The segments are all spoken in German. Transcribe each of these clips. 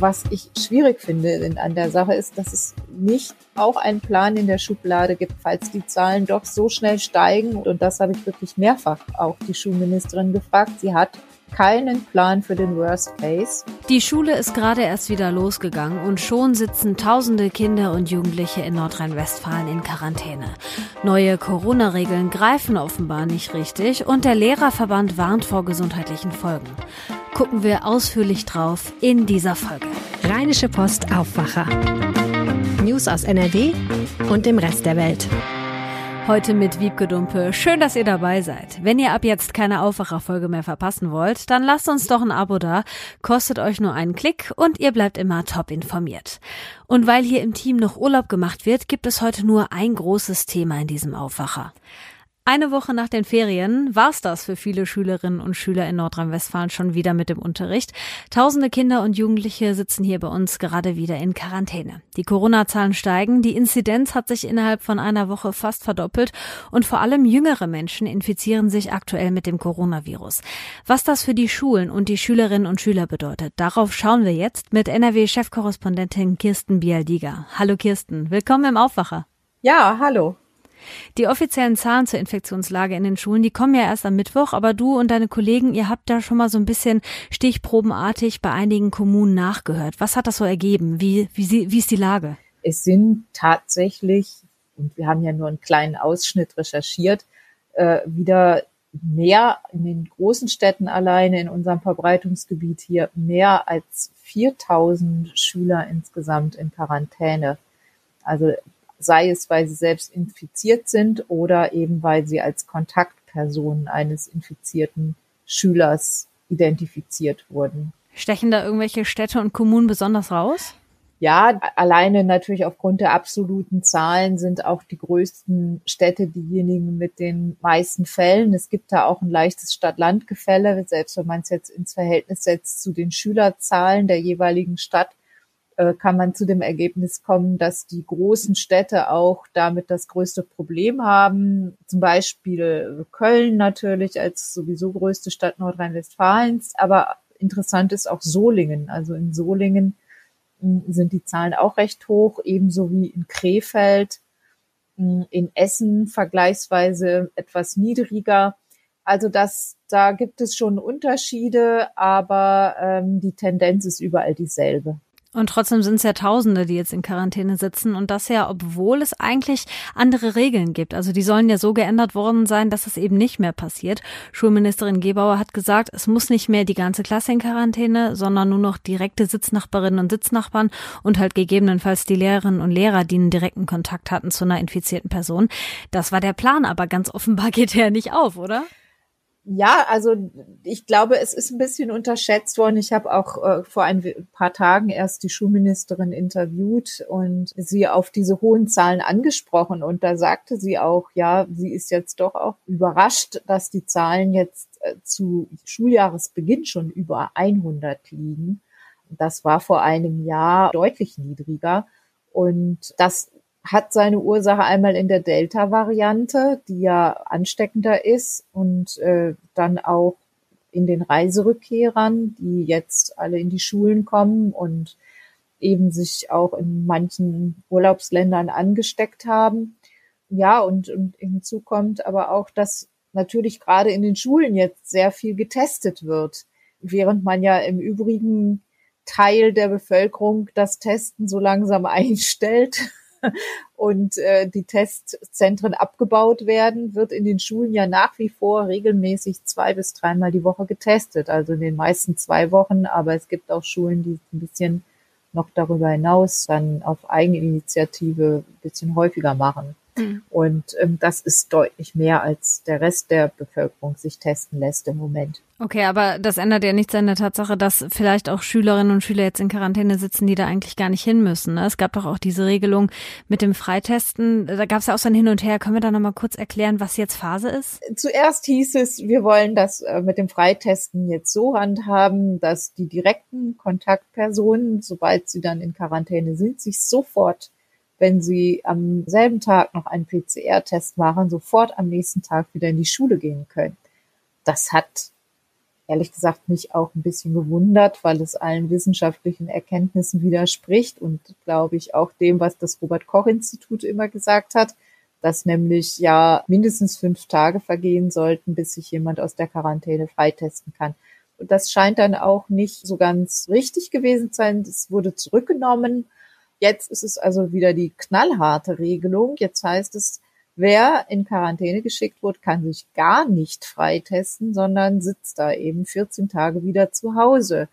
Was ich schwierig finde an der Sache ist, dass es nicht auch einen Plan in der Schublade gibt, falls die Zahlen doch so schnell steigen. Und das habe ich wirklich mehrfach auch die Schulministerin gefragt. Sie hat keinen Plan für den Worst Case. Die Schule ist gerade erst wieder losgegangen und schon sitzen tausende Kinder und Jugendliche in Nordrhein-Westfalen in Quarantäne. Neue Corona-Regeln greifen offenbar nicht richtig und der Lehrerverband warnt vor gesundheitlichen Folgen. Gucken wir ausführlich drauf in dieser Folge. Rheinische Post Aufwacher. News aus NRW und dem Rest der Welt. Heute mit Wiebke Dumpe. Schön, dass ihr dabei seid. Wenn ihr ab jetzt keine Aufwacherfolge mehr verpassen wollt, dann lasst uns doch ein Abo da. Kostet euch nur einen Klick und ihr bleibt immer top informiert. Und weil hier im Team noch Urlaub gemacht wird, gibt es heute nur ein großes Thema in diesem Aufwacher. Eine Woche nach den Ferien war's das für viele Schülerinnen und Schüler in Nordrhein-Westfalen schon wieder mit dem Unterricht. Tausende Kinder und Jugendliche sitzen hier bei uns gerade wieder in Quarantäne. Die Corona-Zahlen steigen, die Inzidenz hat sich innerhalb von einer Woche fast verdoppelt und vor allem jüngere Menschen infizieren sich aktuell mit dem Coronavirus. Was das für die Schulen und die Schülerinnen und Schüler bedeutet, darauf schauen wir jetzt mit NRW-Chefkorrespondentin Kirsten Bialdiger. Hallo Kirsten, willkommen im Aufwacher. Ja, hallo. Die offiziellen Zahlen zur Infektionslage in den Schulen, die kommen ja erst am Mittwoch, aber du und deine Kollegen, ihr habt da schon mal so ein bisschen stichprobenartig bei einigen Kommunen nachgehört. Was hat das so ergeben? Wie, wie, wie ist die Lage? Es sind tatsächlich, und wir haben ja nur einen kleinen Ausschnitt recherchiert, äh, wieder mehr in den großen Städten alleine in unserem Verbreitungsgebiet hier mehr als 4000 Schüler insgesamt in Quarantäne. Also sei es, weil sie selbst infiziert sind oder eben weil sie als Kontaktpersonen eines infizierten Schülers identifiziert wurden. Stechen da irgendwelche Städte und Kommunen besonders raus? Ja, alleine natürlich aufgrund der absoluten Zahlen sind auch die größten Städte diejenigen mit den meisten Fällen. Es gibt da auch ein leichtes Stadt-Land-Gefälle, selbst wenn man es jetzt ins Verhältnis setzt zu den Schülerzahlen der jeweiligen Stadt kann man zu dem Ergebnis kommen, dass die großen Städte auch damit das größte Problem haben. Zum Beispiel Köln natürlich als sowieso größte Stadt Nordrhein-Westfalens. Aber interessant ist auch Solingen. Also in Solingen hm, sind die Zahlen auch recht hoch, ebenso wie in Krefeld. Hm, in Essen vergleichsweise etwas niedriger. Also das, da gibt es schon Unterschiede, aber ähm, die Tendenz ist überall dieselbe. Und trotzdem sind es ja Tausende, die jetzt in Quarantäne sitzen und das ja, obwohl es eigentlich andere Regeln gibt. Also die sollen ja so geändert worden sein, dass es eben nicht mehr passiert. Schulministerin Gebauer hat gesagt, es muss nicht mehr die ganze Klasse in Quarantäne, sondern nur noch direkte Sitznachbarinnen und Sitznachbarn und halt gegebenenfalls die Lehrerinnen und Lehrer, die einen direkten Kontakt hatten zu einer infizierten Person. Das war der Plan, aber ganz offenbar geht der nicht auf, oder? Ja, also ich glaube, es ist ein bisschen unterschätzt worden. Ich habe auch äh, vor ein paar Tagen erst die Schulministerin interviewt und sie auf diese hohen Zahlen angesprochen. Und da sagte sie auch, ja, sie ist jetzt doch auch überrascht, dass die Zahlen jetzt äh, zu Schuljahresbeginn schon über 100 liegen. Das war vor einem Jahr deutlich niedriger. Und das hat seine Ursache einmal in der Delta-Variante, die ja ansteckender ist und äh, dann auch in den Reiserückkehrern, die jetzt alle in die Schulen kommen und eben sich auch in manchen Urlaubsländern angesteckt haben. Ja, und, und hinzu kommt aber auch, dass natürlich gerade in den Schulen jetzt sehr viel getestet wird, während man ja im übrigen Teil der Bevölkerung das Testen so langsam einstellt und äh, die Testzentren abgebaut werden, wird in den Schulen ja nach wie vor regelmäßig zwei bis dreimal die Woche getestet. Also in den meisten zwei Wochen, aber es gibt auch Schulen, die ein bisschen noch darüber hinaus dann auf Eigeninitiative ein bisschen häufiger machen. Mhm. Und ähm, das ist deutlich mehr, als der Rest der Bevölkerung sich testen lässt im Moment. Okay, aber das ändert ja nichts an der Tatsache, dass vielleicht auch Schülerinnen und Schüler jetzt in Quarantäne sitzen, die da eigentlich gar nicht hin müssen. Ne? Es gab doch auch diese Regelung mit dem Freitesten. Da gab es ja auch so ein Hin und Her. Können wir da nochmal kurz erklären, was jetzt Phase ist? Zuerst hieß es, wir wollen das äh, mit dem Freitesten jetzt so handhaben, dass die direkten Kontaktpersonen, sobald sie dann in Quarantäne sind, sich sofort wenn sie am selben Tag noch einen PCR-Test machen, sofort am nächsten Tag wieder in die Schule gehen können. Das hat ehrlich gesagt mich auch ein bisschen gewundert, weil es allen wissenschaftlichen Erkenntnissen widerspricht und glaube ich auch dem, was das Robert Koch Institut immer gesagt hat, dass nämlich ja mindestens fünf Tage vergehen sollten, bis sich jemand aus der Quarantäne freitesten kann. Und das scheint dann auch nicht so ganz richtig gewesen zu sein. Es wurde zurückgenommen. Jetzt ist es also wieder die knallharte Regelung. Jetzt heißt es, Wer in Quarantäne geschickt wird, kann sich gar nicht freitesten, sondern sitzt da eben 14 Tage wieder zu Hause.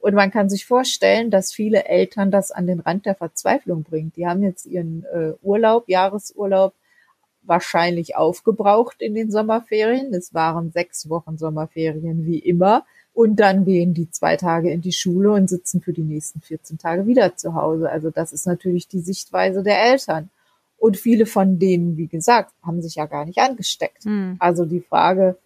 Und man kann sich vorstellen, dass viele Eltern das an den Rand der Verzweiflung bringt. Die haben jetzt ihren äh, Urlaub, Jahresurlaub wahrscheinlich aufgebraucht in den Sommerferien. Es waren sechs Wochen Sommerferien wie immer. Und dann gehen die zwei Tage in die Schule und sitzen für die nächsten 14 Tage wieder zu Hause. Also das ist natürlich die Sichtweise der Eltern. Und viele von denen, wie gesagt, haben sich ja gar nicht angesteckt. Mhm. Also die Frage,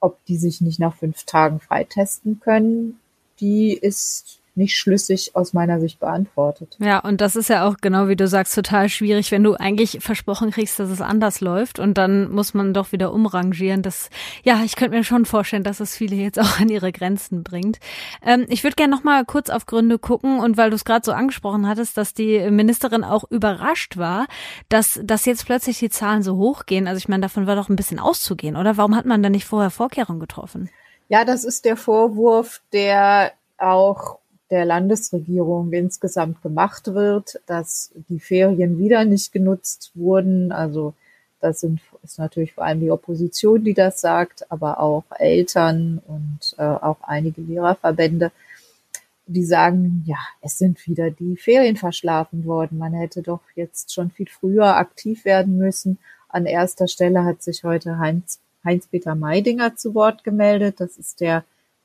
ob die sich nicht nach fünf Tagen freitesten können, die ist nicht schlüssig aus meiner Sicht beantwortet. Ja, und das ist ja auch genau wie du sagst total schwierig, wenn du eigentlich versprochen kriegst, dass es anders läuft und dann muss man doch wieder umrangieren. Das, ja, ich könnte mir schon vorstellen, dass es viele jetzt auch an ihre Grenzen bringt. Ähm, ich würde gerne noch mal kurz auf Gründe gucken und weil du es gerade so angesprochen hattest, dass die Ministerin auch überrascht war, dass, dass jetzt plötzlich die Zahlen so hochgehen. Also ich meine, davon war doch ein bisschen auszugehen, oder? Warum hat man da nicht vorher Vorkehrungen getroffen? Ja, das ist der Vorwurf, der auch der Landesregierung insgesamt gemacht wird, dass die Ferien wieder nicht genutzt wurden. Also das sind, ist natürlich vor allem die Opposition, die das sagt, aber auch Eltern und äh, auch einige Lehrerverbände, die sagen, ja, es sind wieder die Ferien verschlafen worden. Man hätte doch jetzt schon viel früher aktiv werden müssen. An erster Stelle hat sich heute Heinz, Heinz-Peter Meidinger zu Wort gemeldet. Das ist der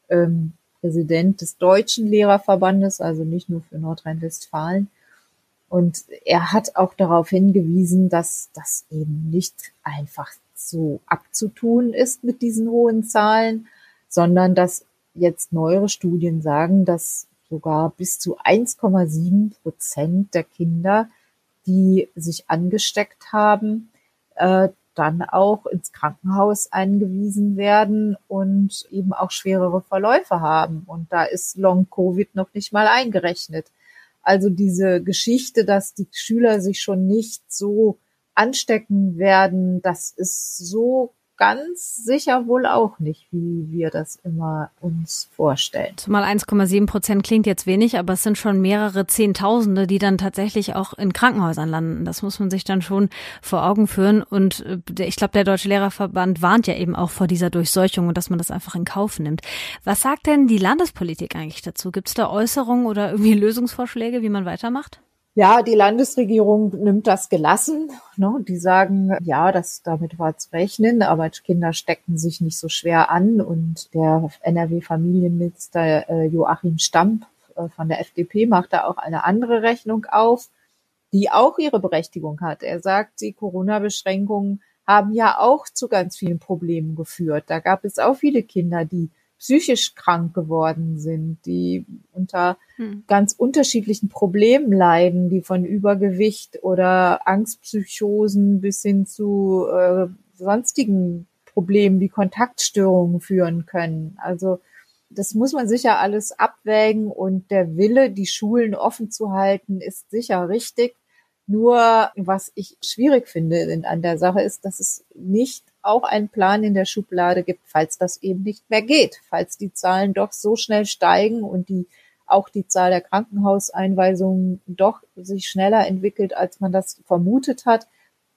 ähm, Präsident des Deutschen Lehrerverbandes, also nicht nur für Nordrhein-Westfalen. Und er hat auch darauf hingewiesen, dass das eben nicht einfach so abzutun ist mit diesen hohen Zahlen, sondern dass jetzt neuere Studien sagen, dass sogar bis zu 1,7 Prozent der Kinder, die sich angesteckt haben, äh, dann auch ins Krankenhaus eingewiesen werden und eben auch schwerere Verläufe haben. Und da ist Long-Covid noch nicht mal eingerechnet. Also diese Geschichte, dass die Schüler sich schon nicht so anstecken werden, das ist so ganz sicher wohl auch nicht, wie wir das immer uns vorstellen. Zumal 1,7 Prozent klingt jetzt wenig, aber es sind schon mehrere Zehntausende, die dann tatsächlich auch in Krankenhäusern landen. Das muss man sich dann schon vor Augen führen. Und äh, ich glaube, der Deutsche Lehrerverband warnt ja eben auch vor dieser Durchseuchung und dass man das einfach in Kauf nimmt. Was sagt denn die Landespolitik eigentlich dazu? Gibt es da Äußerungen oder irgendwie Lösungsvorschläge, wie man weitermacht? Ja, die Landesregierung nimmt das gelassen. Ne? Die sagen, ja, das, damit war zu rechnen, aber Kinder stecken sich nicht so schwer an. Und der NRW-Familienminister äh, Joachim Stamp äh, von der FDP macht da auch eine andere Rechnung auf, die auch ihre Berechtigung hat. Er sagt, die Corona-Beschränkungen haben ja auch zu ganz vielen Problemen geführt. Da gab es auch viele Kinder, die psychisch krank geworden sind, die unter hm. ganz unterschiedlichen Problemen leiden, die von Übergewicht oder Angstpsychosen bis hin zu äh, sonstigen Problemen wie Kontaktstörungen führen können. Also das muss man sicher alles abwägen und der Wille, die Schulen offen zu halten, ist sicher richtig. Nur was ich schwierig finde an der Sache ist, dass es nicht auch einen Plan in der Schublade gibt, falls das eben nicht mehr geht, falls die Zahlen doch so schnell steigen und die auch die Zahl der Krankenhauseinweisungen doch sich schneller entwickelt, als man das vermutet hat,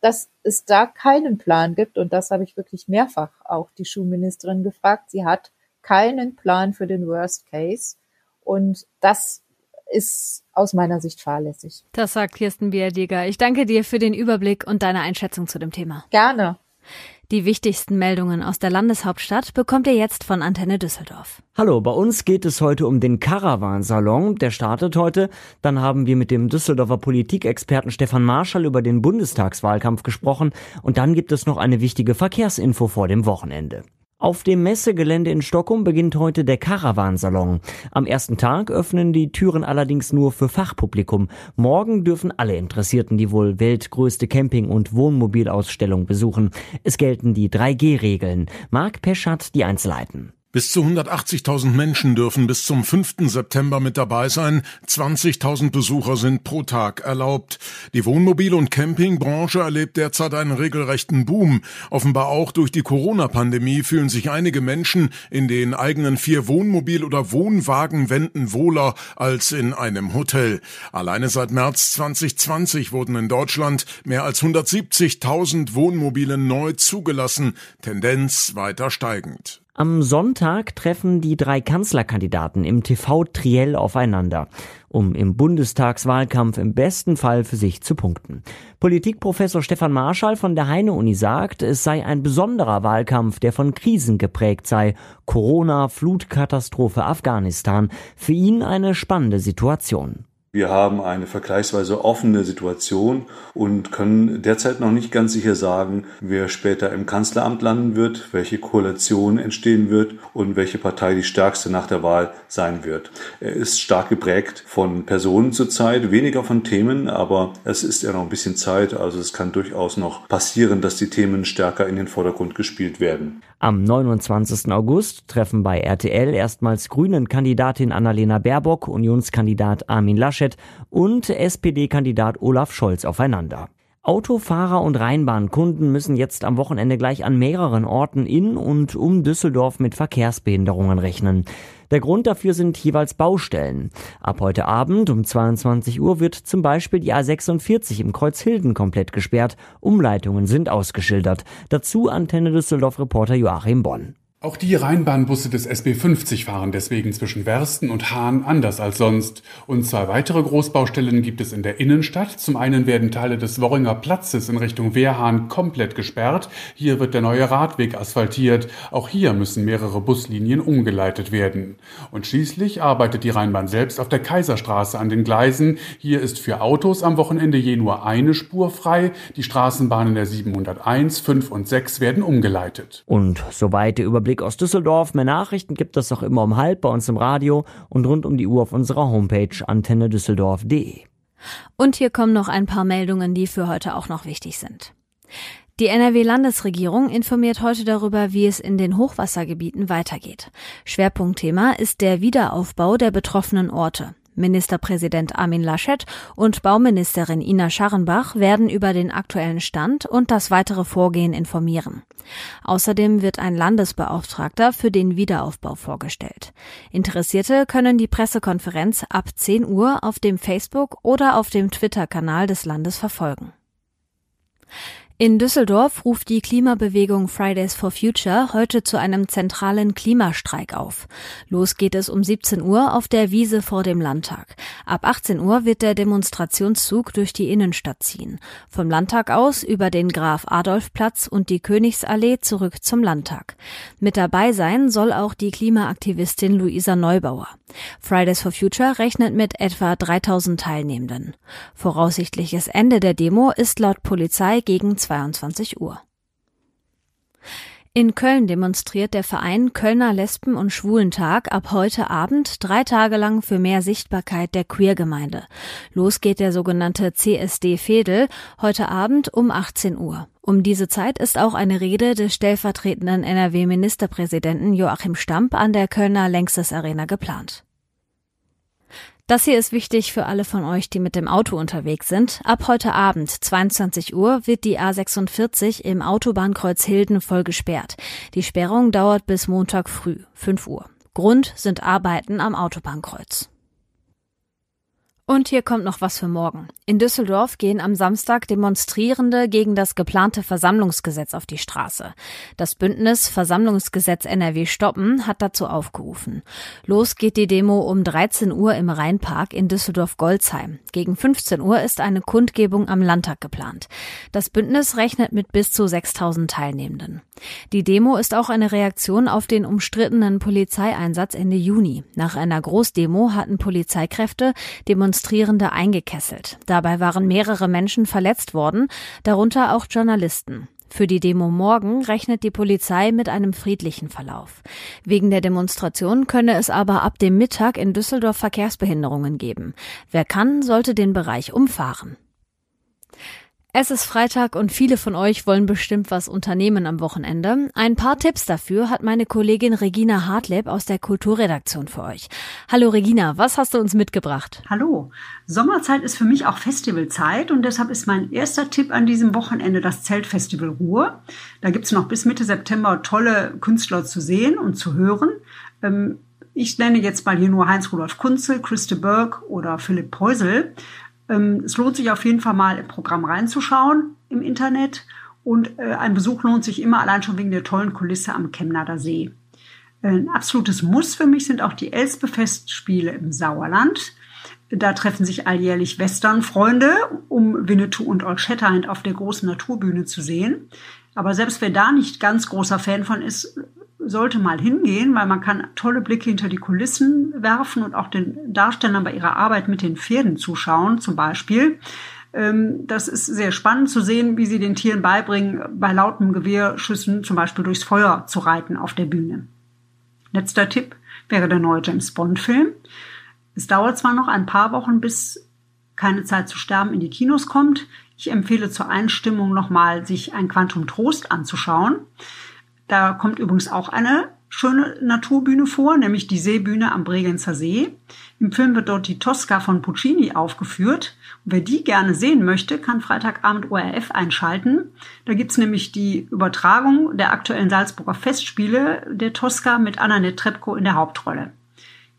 dass es da keinen Plan gibt. Und das habe ich wirklich mehrfach auch die Schulministerin gefragt. Sie hat keinen Plan für den Worst Case. Und das ist aus meiner Sicht fahrlässig. Das sagt Kirsten Biadiger. Ich danke dir für den Überblick und deine Einschätzung zu dem Thema. Gerne. Die wichtigsten Meldungen aus der Landeshauptstadt bekommt ihr jetzt von Antenne Düsseldorf. Hallo, bei uns geht es heute um den Caravan-Salon. Der startet heute. Dann haben wir mit dem Düsseldorfer Politikexperten Stefan Marschall über den Bundestagswahlkampf gesprochen. Und dann gibt es noch eine wichtige Verkehrsinfo vor dem Wochenende. Auf dem Messegelände in Stockholm beginnt heute der Caravansalon. Am ersten Tag öffnen die Türen allerdings nur für Fachpublikum. Morgen dürfen alle Interessierten die wohl weltgrößte Camping- und Wohnmobilausstellung besuchen. Es gelten die 3G-Regeln. Marc Pesch hat die Einzelheiten. Bis zu 180.000 Menschen dürfen bis zum 5. September mit dabei sein. 20.000 Besucher sind pro Tag erlaubt. Die Wohnmobil- und Campingbranche erlebt derzeit einen regelrechten Boom. Offenbar auch durch die Corona-Pandemie fühlen sich einige Menschen in den eigenen vier Wohnmobil- oder Wohnwagenwänden wohler als in einem Hotel. Alleine seit März 2020 wurden in Deutschland mehr als 170.000 Wohnmobile neu zugelassen. Tendenz weiter steigend. Am Sonntag treffen die drei Kanzlerkandidaten im TV-Triell aufeinander, um im Bundestagswahlkampf im besten Fall für sich zu punkten. Politikprofessor Stefan Marschall von der Heine-Uni sagt, es sei ein besonderer Wahlkampf, der von Krisen geprägt sei. Corona, Flutkatastrophe, Afghanistan. Für ihn eine spannende Situation. Wir haben eine vergleichsweise offene Situation und können derzeit noch nicht ganz sicher sagen, wer später im Kanzleramt landen wird, welche Koalition entstehen wird und welche Partei die stärkste nach der Wahl sein wird. Er ist stark geprägt von Personen zurzeit, weniger von Themen, aber es ist ja noch ein bisschen Zeit, also es kann durchaus noch passieren, dass die Themen stärker in den Vordergrund gespielt werden. Am 29. August treffen bei RTL erstmals Grünen-Kandidatin Annalena Baerbock, Unionskandidat Armin Laschet und SPD-Kandidat Olaf Scholz aufeinander. Autofahrer und Rheinbahnkunden müssen jetzt am Wochenende gleich an mehreren Orten in und um Düsseldorf mit Verkehrsbehinderungen rechnen. Der Grund dafür sind jeweils Baustellen. Ab heute Abend um 22 Uhr wird zum Beispiel die A46 im Kreuzhilden komplett gesperrt. Umleitungen sind ausgeschildert. Dazu Antenne Düsseldorf Reporter Joachim Bonn. Auch die Rheinbahnbusse des SB 50 fahren deswegen zwischen Wersten und Hahn anders als sonst. Und zwei weitere Großbaustellen gibt es in der Innenstadt. Zum einen werden Teile des Worringer Platzes in Richtung Wehrhahn komplett gesperrt. Hier wird der neue Radweg asphaltiert. Auch hier müssen mehrere Buslinien umgeleitet werden. Und schließlich arbeitet die Rheinbahn selbst auf der Kaiserstraße an den Gleisen. Hier ist für Autos am Wochenende je nur eine Spur frei. Die Straßenbahnen der 701, 5 und 6 werden umgeleitet. Und soweit der Überblick Überblick aus Düsseldorf. Mehr Nachrichten gibt es auch immer um halb bei uns im Radio und rund um die Uhr auf unserer Homepage antennedüsseldorf.de. Und hier kommen noch ein paar Meldungen, die für heute auch noch wichtig sind. Die NRW-Landesregierung informiert heute darüber, wie es in den Hochwassergebieten weitergeht. Schwerpunktthema ist der Wiederaufbau der betroffenen Orte. Ministerpräsident Armin Laschet und Bauministerin Ina Scharrenbach werden über den aktuellen Stand und das weitere Vorgehen informieren. Außerdem wird ein Landesbeauftragter für den Wiederaufbau vorgestellt. Interessierte können die Pressekonferenz ab 10 Uhr auf dem Facebook oder auf dem Twitter-Kanal des Landes verfolgen. In Düsseldorf ruft die Klimabewegung Fridays for Future heute zu einem zentralen Klimastreik auf. Los geht es um 17 Uhr auf der Wiese vor dem Landtag. Ab 18 Uhr wird der Demonstrationszug durch die Innenstadt ziehen. Vom Landtag aus über den Graf Adolf Platz und die Königsallee zurück zum Landtag. Mit dabei sein soll auch die Klimaaktivistin Luisa Neubauer. Fridays for Future rechnet mit etwa 3000 Teilnehmenden. Voraussichtliches Ende der Demo ist laut Polizei gegen 22 Uhr. In Köln demonstriert der Verein Kölner Lesben- und Schwulentag ab heute Abend drei Tage lang für mehr Sichtbarkeit der Queergemeinde. Los geht der sogenannte CSD Fedel heute Abend um 18 Uhr. Um diese Zeit ist auch eine Rede des stellvertretenden NRW-Ministerpräsidenten Joachim Stamp an der Kölner Längstes Arena geplant. Das hier ist wichtig für alle von euch, die mit dem Auto unterwegs sind. Ab heute Abend, 22 Uhr, wird die A46 im Autobahnkreuz Hilden voll gesperrt. Die Sperrung dauert bis Montag früh, 5 Uhr. Grund sind Arbeiten am Autobahnkreuz. Und hier kommt noch was für morgen. In Düsseldorf gehen am Samstag Demonstrierende gegen das geplante Versammlungsgesetz auf die Straße. Das Bündnis Versammlungsgesetz NRW stoppen hat dazu aufgerufen. Los geht die Demo um 13 Uhr im Rheinpark in Düsseldorf-Golzheim. Gegen 15 Uhr ist eine Kundgebung am Landtag geplant. Das Bündnis rechnet mit bis zu 6000 Teilnehmenden. Die Demo ist auch eine Reaktion auf den umstrittenen Polizeieinsatz Ende Juni. Nach einer Großdemo hatten Polizeikräfte Demonstrierende Demonstrierende eingekesselt. Dabei waren mehrere Menschen verletzt worden, darunter auch Journalisten. Für die Demo morgen rechnet die Polizei mit einem friedlichen Verlauf. Wegen der Demonstration könne es aber ab dem Mittag in Düsseldorf Verkehrsbehinderungen geben. Wer kann, sollte den Bereich umfahren. Es ist Freitag und viele von euch wollen bestimmt was unternehmen am Wochenende. Ein paar Tipps dafür hat meine Kollegin Regina Hartleb aus der Kulturredaktion für euch. Hallo Regina, was hast du uns mitgebracht? Hallo. Sommerzeit ist für mich auch Festivalzeit und deshalb ist mein erster Tipp an diesem Wochenende das Zeltfestival Ruhr. Da gibt's noch bis Mitte September tolle Künstler zu sehen und zu hören. Ähm, ich nenne jetzt mal hier nur Heinz-Rudolf Kunzel, Christe Berg oder Philipp Peusel. Ähm, es lohnt sich auf jeden Fall mal im Programm reinzuschauen im Internet. Und äh, ein Besuch lohnt sich immer allein schon wegen der tollen Kulisse am Chemnader See. Ein absolutes Muss für mich sind auch die Elspe-Festspiele im Sauerland. Da treffen sich alljährlich Western-Freunde, um Winnetou und Old Shatterhand auf der großen Naturbühne zu sehen. Aber selbst wer da nicht ganz großer Fan von ist, sollte mal hingehen, weil man kann tolle Blicke hinter die Kulissen werfen und auch den Darstellern bei ihrer Arbeit mit den Pferden zuschauen, zum Beispiel. Ähm, das ist sehr spannend zu sehen, wie sie den Tieren beibringen, bei lautem Gewehrschüssen zum Beispiel durchs Feuer zu reiten auf der Bühne. Letzter Tipp wäre der neue James Bond-Film. Es dauert zwar noch ein paar Wochen, bis keine Zeit zu sterben in die Kinos kommt. Ich empfehle zur Einstimmung nochmal, sich ein Quantum Trost anzuschauen. Da kommt übrigens auch eine schöne Naturbühne vor, nämlich die Seebühne am Bregenzer See. Im Film wird dort die Tosca von Puccini aufgeführt. Und wer die gerne sehen möchte, kann Freitagabend ORF einschalten. Da gibt's nämlich die Übertragung der aktuellen Salzburger Festspiele der Tosca mit Annette Trepko in der Hauptrolle.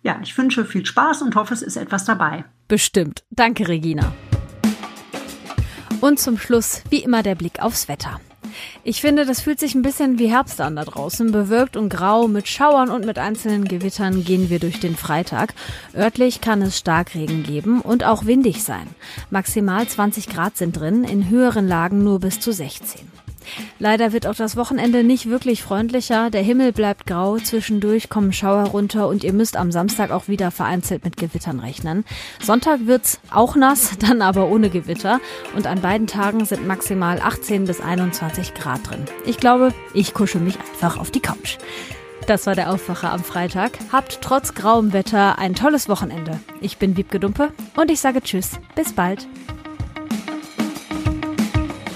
Ja, ich wünsche viel Spaß und hoffe, es ist etwas dabei. Bestimmt. Danke, Regina. Und zum Schluss, wie immer, der Blick aufs Wetter. Ich finde, das fühlt sich ein bisschen wie Herbst an da draußen. Bewölkt und grau, mit Schauern und mit einzelnen Gewittern gehen wir durch den Freitag. Örtlich kann es Starkregen geben und auch windig sein. Maximal 20 Grad sind drin, in höheren Lagen nur bis zu 16. Leider wird auch das Wochenende nicht wirklich freundlicher. Der Himmel bleibt grau, zwischendurch kommen Schauer runter und ihr müsst am Samstag auch wieder vereinzelt mit Gewittern rechnen. Sonntag wird's auch nass, dann aber ohne Gewitter und an beiden Tagen sind maximal 18 bis 21 Grad drin. Ich glaube, ich kuschel mich einfach auf die Couch. Das war der Aufwacher am Freitag. Habt trotz grauem Wetter ein tolles Wochenende. Ich bin Wiebke Dumpe und ich sage Tschüss. Bis bald.